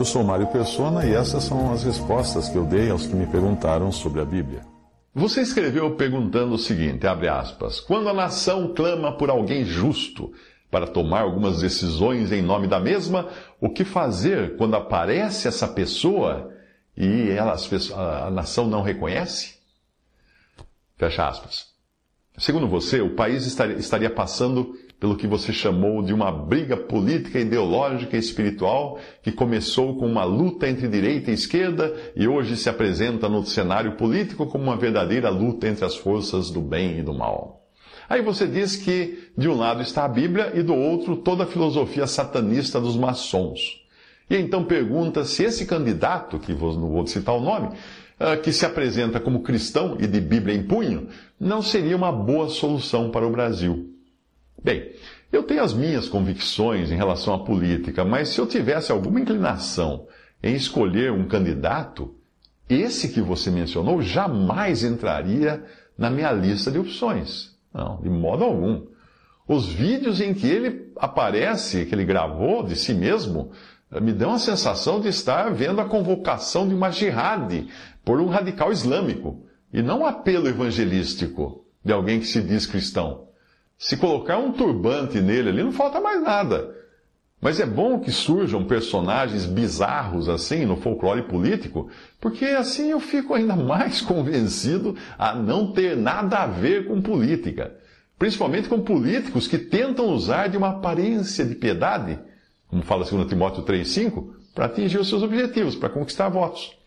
Eu sou Mário Persona e essas são as respostas que eu dei aos que me perguntaram sobre a Bíblia. Você escreveu perguntando o seguinte, abre aspas, quando a nação clama por alguém justo para tomar algumas decisões em nome da mesma, o que fazer quando aparece essa pessoa e ela, a nação não reconhece? Fecha aspas. Segundo você, o país estaria passando pelo que você chamou de uma briga política, ideológica e espiritual que começou com uma luta entre direita e esquerda e hoje se apresenta no cenário político como uma verdadeira luta entre as forças do bem e do mal. Aí você diz que de um lado está a Bíblia e do outro toda a filosofia satanista dos maçons. E então pergunta se esse candidato, que não vou citar o nome, ah, que se apresenta como cristão e de Bíblia em punho, não seria uma boa solução para o Brasil. Bem, eu tenho as minhas convicções em relação à política, mas se eu tivesse alguma inclinação em escolher um candidato, esse que você mencionou jamais entraria na minha lista de opções. Não, de modo algum. Os vídeos em que ele aparece, que ele gravou de si mesmo, me dão a sensação de estar vendo a convocação de uma jihad por um radical islâmico, e não um apelo evangelístico de alguém que se diz cristão. Se colocar um turbante nele ali, não falta mais nada. Mas é bom que surjam personagens bizarros assim no folclore político, porque assim eu fico ainda mais convencido a não ter nada a ver com política. Principalmente com políticos que tentam usar de uma aparência de piedade, como fala 2 Timóteo 3,5, para atingir os seus objetivos, para conquistar votos.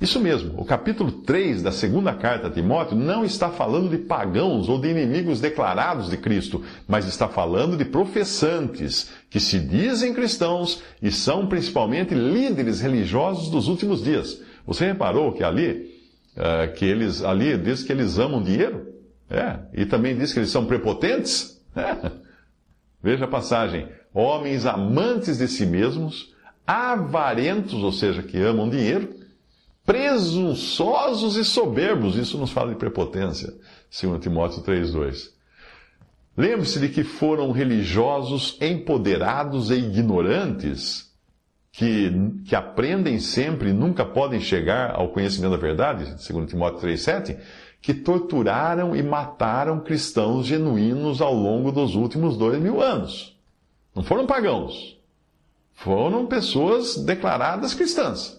Isso mesmo, o capítulo 3 da segunda carta a Timóteo não está falando de pagãos ou de inimigos declarados de Cristo, mas está falando de professantes que se dizem cristãos e são principalmente líderes religiosos dos últimos dias. Você reparou que ali, uh, que eles, ali diz que eles amam dinheiro? É, e também diz que eles são prepotentes? É. Veja a passagem. Homens amantes de si mesmos, avarentos, ou seja, que amam dinheiro, presunçosos e soberbos. Isso nos fala de prepotência, 2 Timóteo 3,2. Lembre-se de que foram religiosos empoderados e ignorantes, que, que aprendem sempre e nunca podem chegar ao conhecimento da verdade, 2 Timóteo 3,7, que torturaram e mataram cristãos genuínos ao longo dos últimos dois mil anos. Não foram pagãos, foram pessoas declaradas cristãs.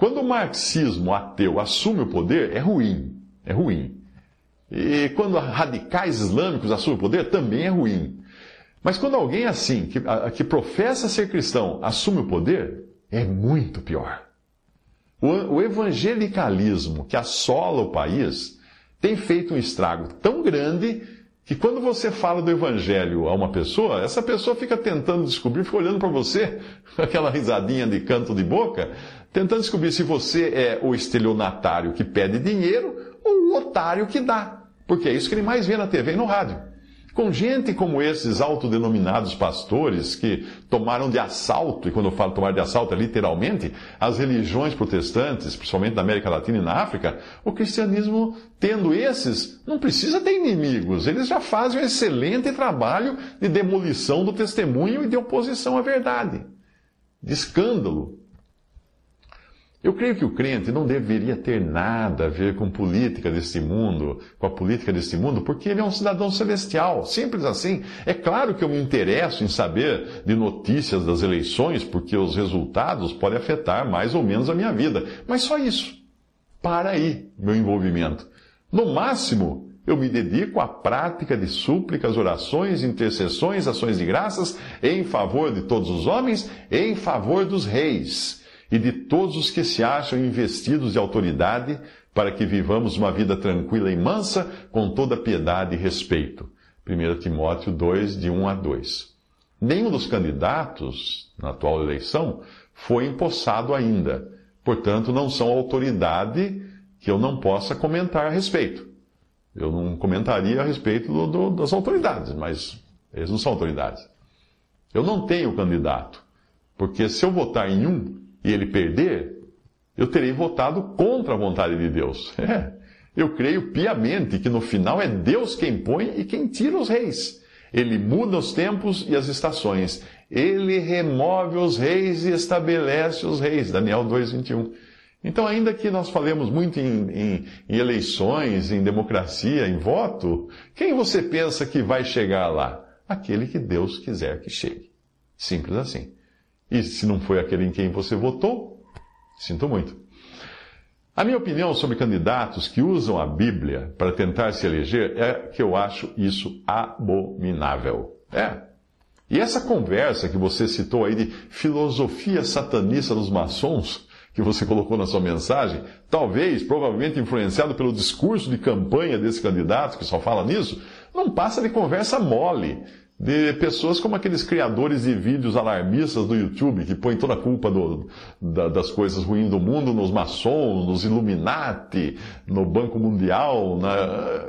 Quando o marxismo ateu assume o poder, é ruim. É ruim. E quando radicais islâmicos assumem o poder, também é ruim. Mas quando alguém assim, que, que professa ser cristão, assume o poder, é muito pior. O, o evangelicalismo que assola o país tem feito um estrago tão grande que quando você fala do evangelho a uma pessoa, essa pessoa fica tentando descobrir, fica olhando para você, aquela risadinha de canto de boca, tentando descobrir se você é o estelionatário que pede dinheiro ou o otário que dá. Porque é isso que ele mais vê na TV e no rádio. Com gente como esses autodenominados pastores que tomaram de assalto, e quando eu falo tomar de assalto é literalmente, as religiões protestantes, principalmente na América Latina e na África, o cristianismo, tendo esses, não precisa ter inimigos. Eles já fazem um excelente trabalho de demolição do testemunho e de oposição à verdade, de escândalo eu creio que o crente não deveria ter nada a ver com política deste mundo, com a política deste mundo, porque ele é um cidadão celestial, simples assim. É claro que eu me interesso em saber de notícias das eleições, porque os resultados podem afetar mais ou menos a minha vida, mas só isso. Para aí, meu envolvimento. No máximo, eu me dedico à prática de súplicas, orações, intercessões, ações de graças em favor de todos os homens, em favor dos reis e de todos os que se acham investidos de autoridade, para que vivamos uma vida tranquila e mansa, com toda piedade e respeito. 1 Timóteo 2, de 1 a 2. Nenhum dos candidatos na atual eleição foi empossado ainda. Portanto, não são autoridade que eu não possa comentar a respeito. Eu não comentaria a respeito do, do, das autoridades, mas eles não são autoridades. Eu não tenho candidato, porque se eu votar em um e ele perder, eu terei votado contra a vontade de Deus. É. Eu creio piamente que no final é Deus quem põe e quem tira os reis. Ele muda os tempos e as estações. Ele remove os reis e estabelece os reis. Daniel 2,21. Então, ainda que nós falemos muito em, em, em, eleições, em democracia, em voto, quem você pensa que vai chegar lá? Aquele que Deus quiser que chegue. Simples assim. E se não foi aquele em quem você votou, sinto muito. A minha opinião sobre candidatos que usam a Bíblia para tentar se eleger é que eu acho isso abominável. É. E essa conversa que você citou aí de filosofia satanista dos maçons, que você colocou na sua mensagem, talvez, provavelmente influenciado pelo discurso de campanha desse candidato, que só fala nisso, não passa de conversa mole de pessoas como aqueles criadores de vídeos alarmistas do YouTube, que põem toda a culpa do, da, das coisas ruins do mundo nos maçons, nos Illuminati, no Banco Mundial. Na...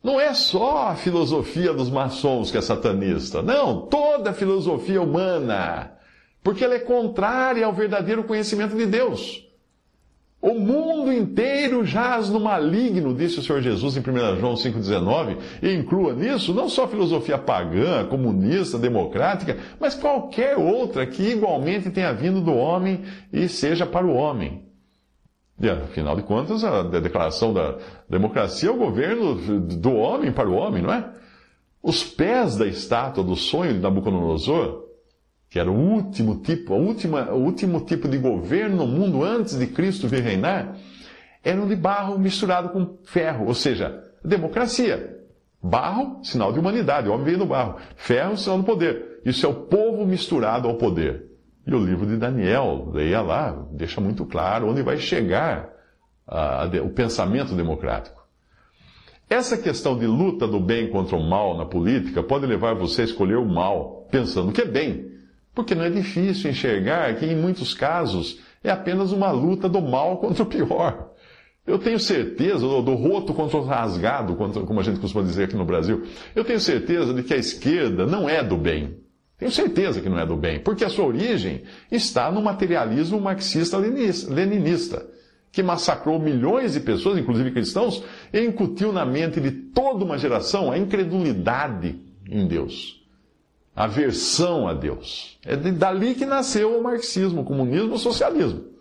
Não é só a filosofia dos maçons que é satanista. Não, toda a filosofia humana. Porque ela é contrária ao verdadeiro conhecimento de Deus. O mundo inteiro jaz no maligno, disse o Senhor Jesus em 1 João 5,19, e inclua nisso não só a filosofia pagã, comunista, democrática, mas qualquer outra que igualmente tenha vindo do homem e seja para o homem. E, afinal de contas, a declaração da democracia é o governo do homem para o homem, não é? Os pés da estátua do sonho de Nabucodonosor que era o último tipo, a última, o último tipo de governo no mundo antes de Cristo vir reinar, eram de barro misturado com ferro, ou seja, democracia. Barro, sinal de humanidade, o homem veio do barro. Ferro, sinal do poder. Isso é o povo misturado ao poder. E o livro de Daniel, leia lá, deixa muito claro onde vai chegar a, a, o pensamento democrático. Essa questão de luta do bem contra o mal na política pode levar você a escolher o mal, pensando que é bem, porque não é difícil enxergar que, em muitos casos, é apenas uma luta do mal contra o pior. Eu tenho certeza, do roto contra o rasgado, como a gente costuma dizer aqui no Brasil, eu tenho certeza de que a esquerda não é do bem. Tenho certeza que não é do bem, porque a sua origem está no materialismo marxista-leninista, que massacrou milhões de pessoas, inclusive cristãos, e incutiu na mente de toda uma geração a incredulidade em Deus aversão a Deus. É dali que nasceu o marxismo, o comunismo, o socialismo.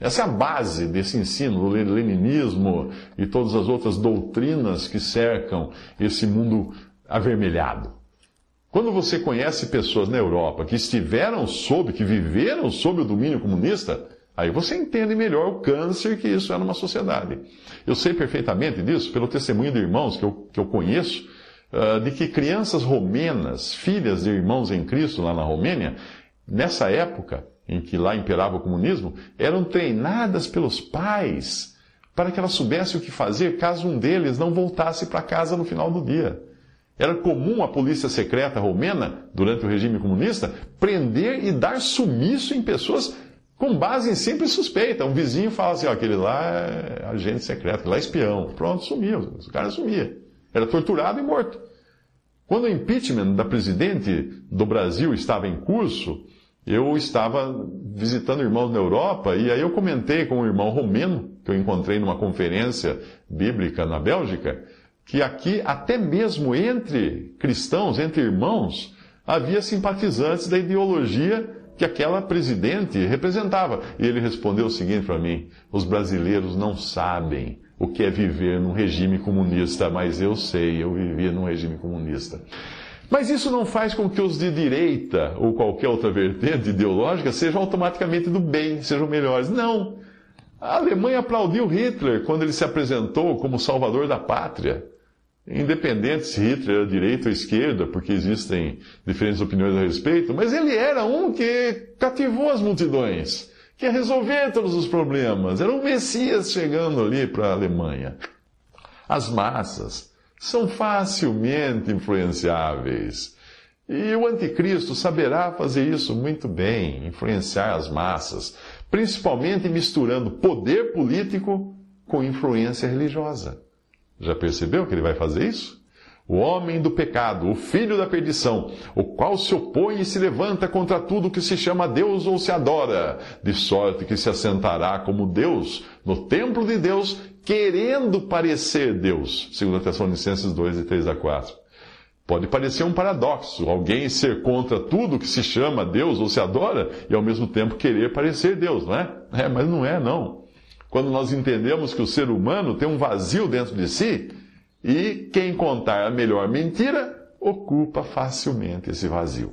Essa é a base desse ensino, do leninismo e todas as outras doutrinas que cercam esse mundo avermelhado. Quando você conhece pessoas na Europa que estiveram sob, que viveram sob o domínio comunista, aí você entende melhor o câncer que isso é numa sociedade. Eu sei perfeitamente disso pelo testemunho de irmãos que eu, que eu conheço, de que crianças romenas, filhas de irmãos em Cristo lá na Romênia, nessa época em que lá imperava o comunismo, eram treinadas pelos pais para que elas soubessem o que fazer caso um deles não voltasse para casa no final do dia. Era comum a polícia secreta romena, durante o regime comunista, prender e dar sumiço em pessoas com base em simples suspeita. Um vizinho fala assim: ó, aquele lá é agente secreto, lá é espião. Pronto, sumiu. O cara sumia. Era torturado e morto. Quando o impeachment da presidente do Brasil estava em curso, eu estava visitando irmãos na Europa e aí eu comentei com um irmão romeno, que eu encontrei numa conferência bíblica na Bélgica, que aqui, até mesmo entre cristãos, entre irmãos, havia simpatizantes da ideologia que aquela presidente representava. E ele respondeu o seguinte para mim: os brasileiros não sabem o que é viver num regime comunista, mas eu sei, eu vivia num regime comunista. Mas isso não faz com que os de direita ou qualquer outra vertente ideológica sejam automaticamente do bem, sejam melhores. Não. A Alemanha aplaudiu Hitler quando ele se apresentou como salvador da pátria. Independente se Hitler era direita ou esquerda, porque existem diferentes opiniões a respeito, mas ele era um que cativou as multidões que ia resolver todos os problemas. Era o Messias chegando ali para a Alemanha. As massas são facilmente influenciáveis. E o anticristo saberá fazer isso muito bem, influenciar as massas, principalmente misturando poder político com influência religiosa. Já percebeu que ele vai fazer isso? O homem do pecado, o filho da perdição, o qual se opõe e se levanta contra tudo que se chama Deus ou se adora, de sorte que se assentará como Deus no templo de Deus, querendo parecer Deus. 2 Tessalonicenses 2, de 3 a 4. Pode parecer um paradoxo, alguém ser contra tudo que se chama Deus ou se adora e ao mesmo tempo querer parecer Deus, não é? É, mas não é, não. Quando nós entendemos que o ser humano tem um vazio dentro de si, e quem contar a melhor mentira ocupa facilmente esse vazio.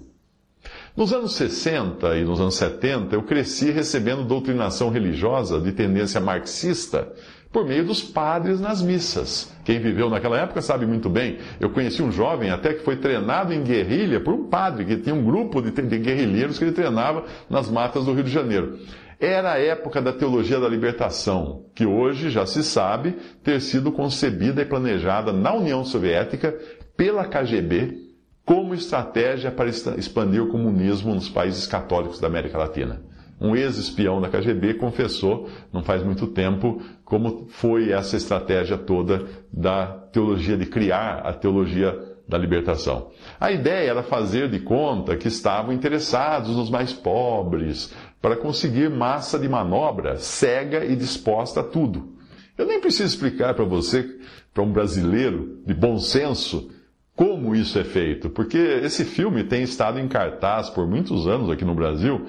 Nos anos 60 e nos anos 70, eu cresci recebendo doutrinação religiosa de tendência marxista por meio dos padres nas missas. Quem viveu naquela época sabe muito bem. Eu conheci um jovem até que foi treinado em guerrilha por um padre que tinha um grupo de, guerrilheiros que ele treinava nas matas do Rio de Janeiro. Era a época da teologia da libertação, que hoje já se sabe ter sido concebida e planejada na União Soviética pela KGB como estratégia para expandir o comunismo nos países católicos da América Latina. Um ex-espião da KGB confessou, não faz muito tempo, como foi essa estratégia toda da teologia, de criar a teologia da libertação. A ideia era fazer de conta que estavam interessados nos mais pobres, para conseguir massa de manobra cega e disposta a tudo. Eu nem preciso explicar para você, para um brasileiro de bom senso, como isso é feito, porque esse filme tem estado em cartaz por muitos anos aqui no Brasil,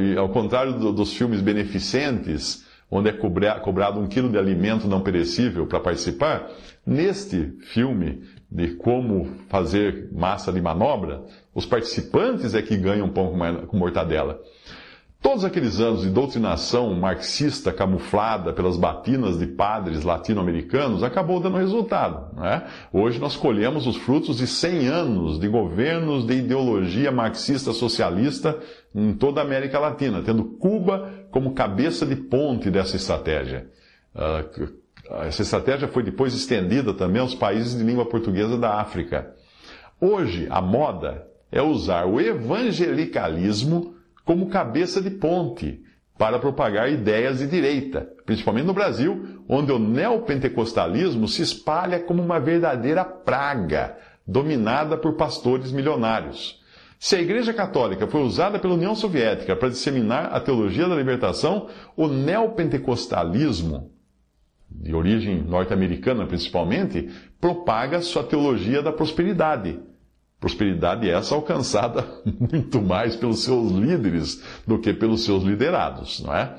e ao contrário dos filmes beneficentes, onde é cobrado um quilo de alimento não perecível para participar, neste filme de como fazer massa de manobra, os participantes é que ganham pão com mortadela. Todos aqueles anos de doutrinação marxista camuflada pelas batinas de padres latino-americanos acabou dando resultado. É? Hoje nós colhemos os frutos de 100 anos de governos de ideologia marxista-socialista em toda a América Latina, tendo Cuba como cabeça de ponte dessa estratégia. Uh, essa estratégia foi depois estendida também aos países de língua portuguesa da África. Hoje, a moda é usar o evangelicalismo como cabeça de ponte para propagar ideias de direita, principalmente no Brasil, onde o neopentecostalismo se espalha como uma verdadeira praga, dominada por pastores milionários. Se a Igreja Católica foi usada pela União Soviética para disseminar a teologia da libertação, o neopentecostalismo, de origem norte-americana principalmente, propaga sua teologia da prosperidade, Prosperidade essa alcançada muito mais pelos seus líderes do que pelos seus liderados, não é?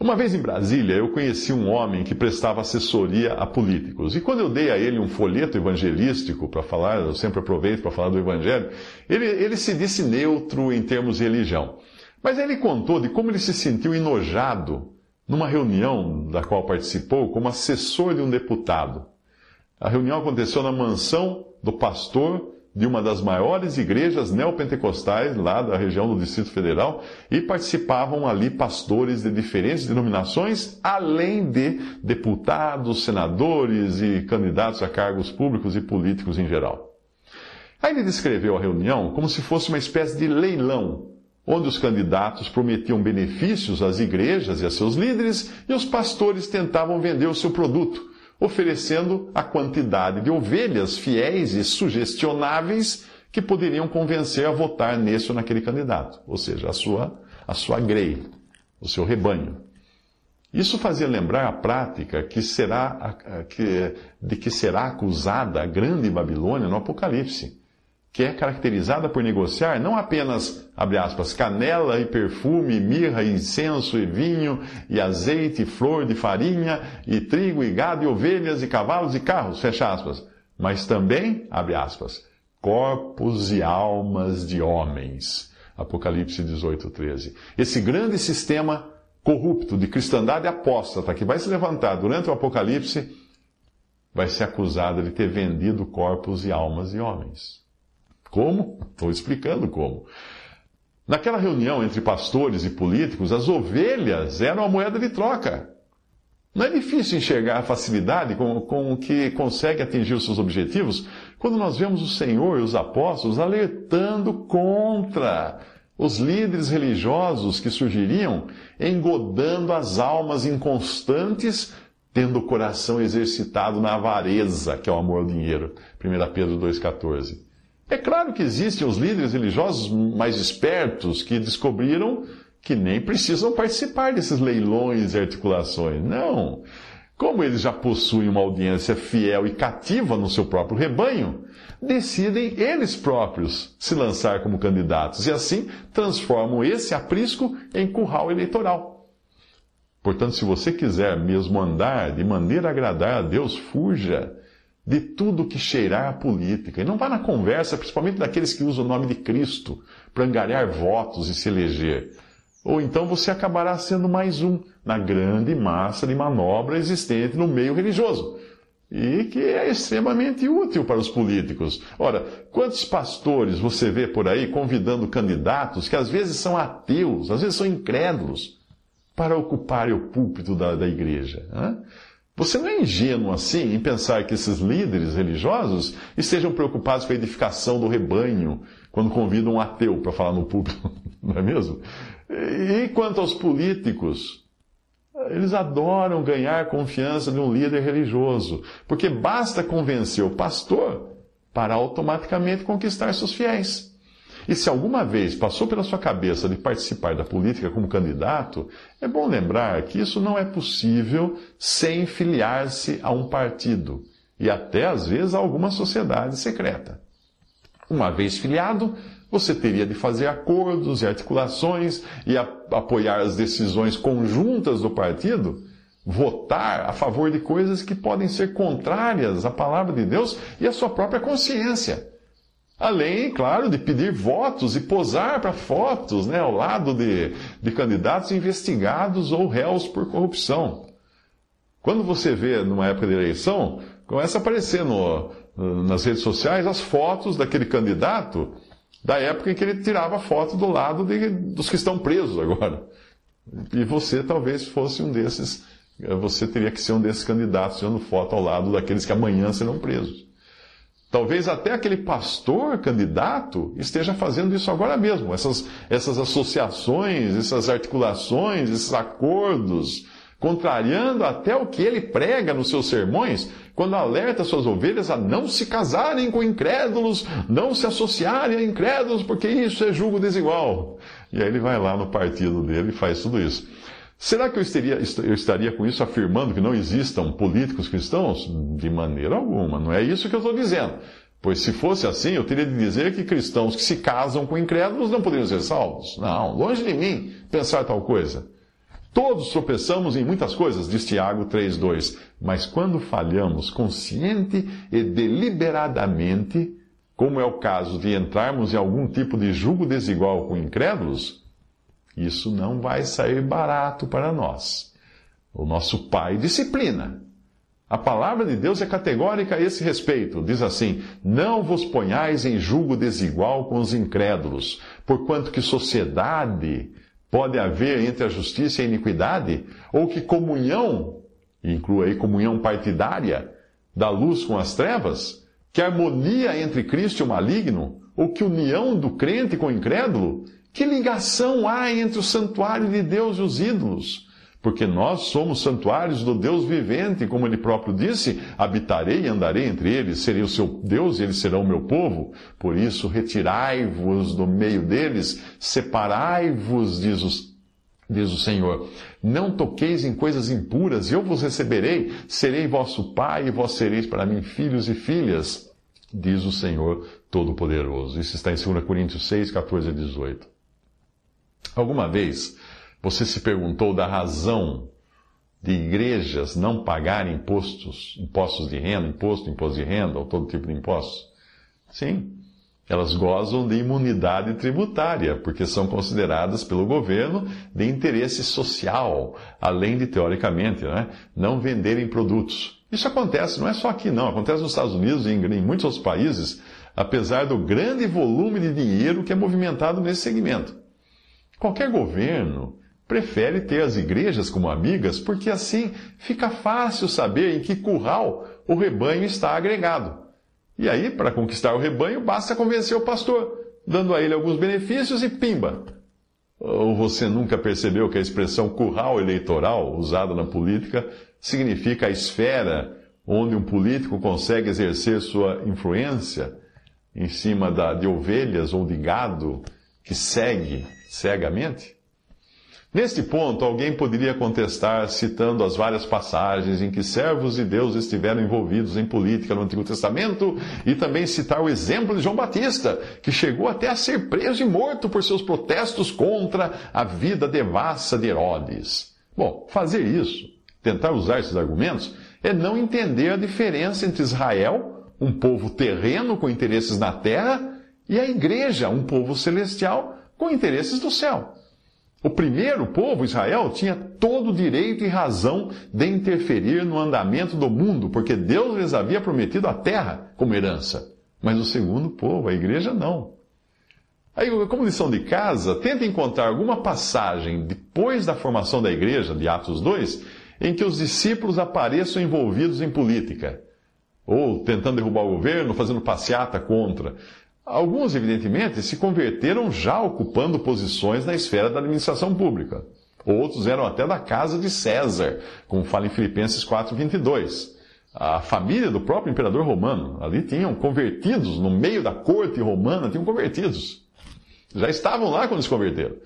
Uma vez em Brasília, eu conheci um homem que prestava assessoria a políticos. E quando eu dei a ele um folheto evangelístico para falar, eu sempre aproveito para falar do evangelho, ele, ele se disse neutro em termos de religião. Mas ele contou de como ele se sentiu enojado numa reunião da qual participou como assessor de um deputado. A reunião aconteceu na mansão do pastor de uma das maiores igrejas neopentecostais lá da região do Distrito Federal e participavam ali pastores de diferentes denominações, além de deputados, senadores e candidatos a cargos públicos e políticos em geral. Aí ele descreveu a reunião como se fosse uma espécie de leilão, onde os candidatos prometiam benefícios às igrejas e a seus líderes e os pastores tentavam vender o seu produto oferecendo a quantidade de ovelhas fiéis e sugestionáveis que poderiam convencer a votar nesse ou naquele candidato, ou seja, a sua, a sua grei, o seu rebanho. Isso fazia lembrar a prática que será, que, de que será acusada a grande Babilônia no Apocalipse que é caracterizada por negociar não apenas, abre aspas, canela e perfume, mirra e incenso e vinho e azeite e flor de farinha e trigo e gado e ovelhas e cavalos e carros, fecha aspas, mas também, abre aspas, corpos e almas de homens. Apocalipse 18, 13. Esse grande sistema corrupto de cristandade apóstata que vai se levantar durante o Apocalipse vai ser acusado de ter vendido corpos e almas de homens. Como? Estou explicando como. Naquela reunião entre pastores e políticos, as ovelhas eram a moeda de troca. Não é difícil enxergar a facilidade com, com que consegue atingir os seus objetivos quando nós vemos o Senhor e os apóstolos alertando contra os líderes religiosos que surgiriam, engodando as almas inconstantes, tendo o coração exercitado na avareza, que é o amor ao dinheiro. 1 Pedro 2,14. É claro que existem os líderes religiosos mais espertos que descobriram que nem precisam participar desses leilões e articulações. Não. Como eles já possuem uma audiência fiel e cativa no seu próprio rebanho, decidem eles próprios se lançar como candidatos e assim transformam esse aprisco em curral eleitoral. Portanto, se você quiser mesmo andar de maneira a agradar a Deus, fuja de tudo que cheirar a política. E não vá na conversa, principalmente daqueles que usam o nome de Cristo para angariar votos e se eleger. Ou então você acabará sendo mais um na grande massa de manobra existente no meio religioso. E que é extremamente útil para os políticos. Ora, quantos pastores você vê por aí convidando candidatos que às vezes são ateus, às vezes são incrédulos, para ocuparem o púlpito da, da igreja? Hein? Você não é ingênuo assim em pensar que esses líderes religiosos estejam preocupados com a edificação do rebanho quando convidam um ateu para falar no púlpito, não é mesmo? E quanto aos políticos, eles adoram ganhar confiança de um líder religioso, porque basta convencer o pastor para automaticamente conquistar seus fiéis. E se alguma vez passou pela sua cabeça de participar da política como candidato, é bom lembrar que isso não é possível sem filiar-se a um partido e até às vezes a alguma sociedade secreta. Uma vez filiado, você teria de fazer acordos e articulações e apoiar as decisões conjuntas do partido, votar a favor de coisas que podem ser contrárias à palavra de Deus e à sua própria consciência. Além, claro, de pedir votos e posar para fotos né, ao lado de, de candidatos investigados ou réus por corrupção. Quando você vê numa época de eleição, começa a aparecer no, nas redes sociais as fotos daquele candidato da época em que ele tirava foto do lado de, dos que estão presos agora. E você talvez fosse um desses, você teria que ser um desses candidatos tirando foto ao lado daqueles que amanhã serão presos. Talvez até aquele pastor candidato esteja fazendo isso agora mesmo, essas, essas associações, essas articulações, esses acordos, contrariando até o que ele prega nos seus sermões, quando alerta suas ovelhas a não se casarem com incrédulos, não se associarem a incrédulos, porque isso é julgo desigual. E aí ele vai lá no partido dele e faz tudo isso. Será que eu estaria, eu estaria com isso afirmando que não existam políticos cristãos? De maneira alguma, não é isso que eu estou dizendo. Pois se fosse assim, eu teria de dizer que cristãos que se casam com incrédulos não poderiam ser salvos. Não, longe de mim pensar tal coisa. Todos tropeçamos em muitas coisas, diz Tiago 3,2. Mas quando falhamos consciente e deliberadamente, como é o caso de entrarmos em algum tipo de julgo desigual com incrédulos, isso não vai sair barato para nós. O nosso Pai disciplina. A palavra de Deus é categórica a esse respeito. Diz assim: Não vos ponhais em julgo desigual com os incrédulos, porquanto que sociedade pode haver entre a justiça e a iniquidade, ou que comunhão, inclua aí comunhão partidária, da luz com as trevas, que harmonia entre Cristo e o maligno, ou que união do crente com o incrédulo, que ligação há entre o santuário de Deus e os ídolos? Porque nós somos santuários do Deus vivente, como ele próprio disse: habitarei e andarei entre eles, serei o seu Deus e eles serão o meu povo. Por isso, retirai-vos do meio deles, separai-vos, diz, diz o Senhor. Não toqueis em coisas impuras, e eu vos receberei, serei vosso pai, e vós sereis para mim filhos e filhas, diz o Senhor Todo-Poderoso. Isso está em 2 Coríntios 6, 14 a 18. Alguma vez você se perguntou da razão de igrejas não pagarem impostos, impostos de renda, imposto, imposto de renda, ou todo tipo de impostos? Sim, elas gozam de imunidade tributária, porque são consideradas pelo governo de interesse social, além de, teoricamente, né, não venderem produtos. Isso acontece, não é só aqui não, acontece nos Estados Unidos e em muitos outros países, apesar do grande volume de dinheiro que é movimentado nesse segmento. Qualquer governo prefere ter as igrejas como amigas, porque assim fica fácil saber em que curral o rebanho está agregado. E aí, para conquistar o rebanho, basta convencer o pastor, dando a ele alguns benefícios e pimba. Ou você nunca percebeu que a expressão curral eleitoral, usada na política, significa a esfera onde um político consegue exercer sua influência em cima da, de ovelhas ou de gado que segue cegamente? Neste ponto, alguém poderia contestar citando as várias passagens em que servos de Deus estiveram envolvidos em política no Antigo Testamento e também citar o exemplo de João Batista, que chegou até a ser preso e morto por seus protestos contra a vida devassa de Herodes. Bom, fazer isso, tentar usar esses argumentos, é não entender a diferença entre Israel, um povo terreno com interesses na terra, e a igreja, um povo celestial com interesses do céu. O primeiro povo, Israel, tinha todo o direito e razão de interferir no andamento do mundo, porque Deus lhes havia prometido a terra como herança. Mas o segundo povo, a igreja, não. Aí, como lição de casa, tenta encontrar alguma passagem depois da formação da igreja, de Atos 2, em que os discípulos apareçam envolvidos em política, ou tentando derrubar o governo, fazendo passeata contra. Alguns, evidentemente, se converteram já ocupando posições na esfera da administração pública. Outros eram até da casa de César, como fala em Filipenses 4:22. A família do próprio imperador romano, ali tinham convertidos, no meio da corte romana, tinham convertidos. Já estavam lá quando se converteram.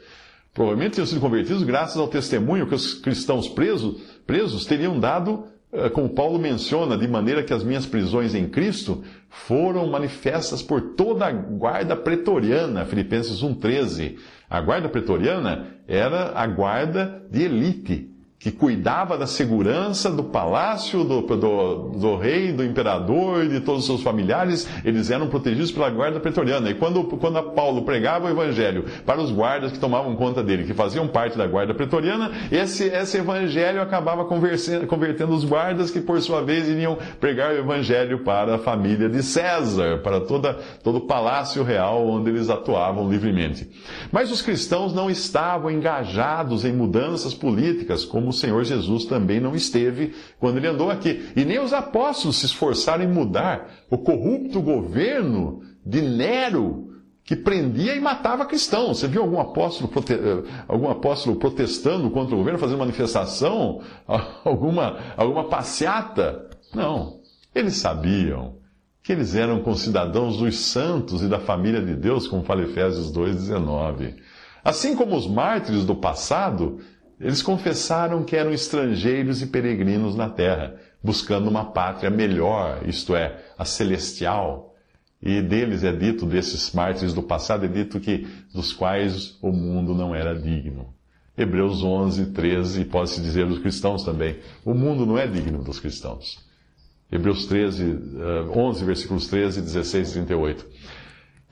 Provavelmente tinham sido convertidos graças ao testemunho que os cristãos presos, presos teriam dado como Paulo menciona, de maneira que as minhas prisões em Cristo foram manifestas por toda a guarda pretoriana, Filipenses 1,13. A guarda pretoriana era a guarda de elite, que cuidava da segurança do palácio do, do, do rei, do imperador e de todos os seus familiares, eles eram protegidos pela guarda pretoriana. E quando, quando Paulo pregava o evangelho para os guardas que tomavam conta dele, que faziam parte da guarda pretoriana, esse, esse evangelho acabava convertendo os guardas, que por sua vez iriam pregar o evangelho para a família de César, para toda, todo o palácio real onde eles atuavam livremente. Mas os cristãos não estavam engajados em mudanças políticas, como o Senhor Jesus também não esteve quando ele andou aqui. E nem os apóstolos se esforçaram em mudar o corrupto governo de Nero, que prendia e matava cristãos. Você viu algum apóstolo, eh, algum apóstolo protestando contra o governo, fazendo manifestação, alguma, alguma passeata? Não. Eles sabiam que eles eram concidadãos dos santos e da família de Deus, como fala Efésios 2,19. Assim como os mártires do passado, eles confessaram que eram estrangeiros e peregrinos na terra, buscando uma pátria melhor, isto é, a celestial. E deles é dito, desses mártires do passado, é dito que dos quais o mundo não era digno. Hebreus 11, 13, pode-se dizer dos cristãos também. O mundo não é digno dos cristãos. Hebreus 13, 11, versículos 13, 16 e 38.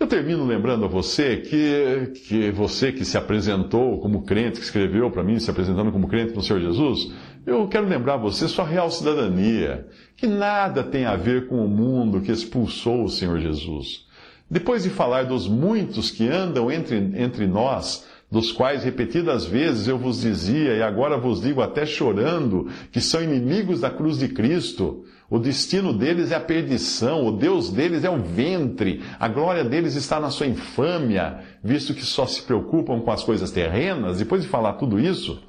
Eu termino lembrando a você que, que você que se apresentou como crente, que escreveu para mim se apresentando como crente no Senhor Jesus, eu quero lembrar a você sua real cidadania, que nada tem a ver com o mundo que expulsou o Senhor Jesus. Depois de falar dos muitos que andam entre, entre nós, dos quais repetidas vezes eu vos dizia, e agora vos digo até chorando, que são inimigos da cruz de Cristo. O destino deles é a perdição, o Deus deles é o ventre, a glória deles está na sua infâmia, visto que só se preocupam com as coisas terrenas. Depois de falar tudo isso,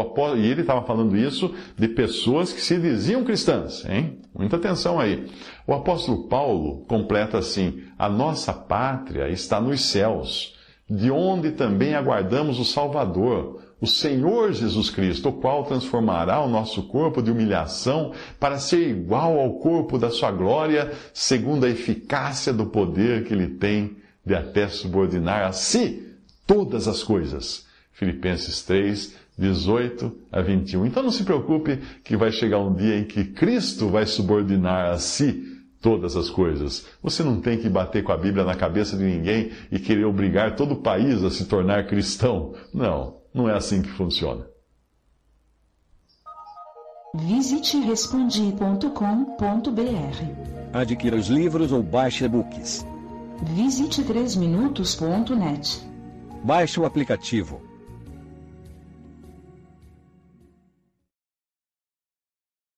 apóstolo, e ele estava falando isso de pessoas que se diziam cristãs, hein? Muita atenção aí. O apóstolo Paulo completa assim: a nossa pátria está nos céus de onde também aguardamos o Salvador, o Senhor Jesus Cristo, o qual transformará o nosso corpo de humilhação para ser igual ao corpo da sua glória, segundo a eficácia do poder que ele tem de até subordinar a si todas as coisas. Filipenses 3, 18 a 21. Então não se preocupe que vai chegar um dia em que Cristo vai subordinar a si todas as coisas. Você não tem que bater com a Bíblia na cabeça de ninguém e querer obrigar todo o país a se tornar cristão. Não, não é assim que funciona. Visite respondi.com.br. Adquira os livros ou baixe e-books. Visite 3minutos.net. Baixe o aplicativo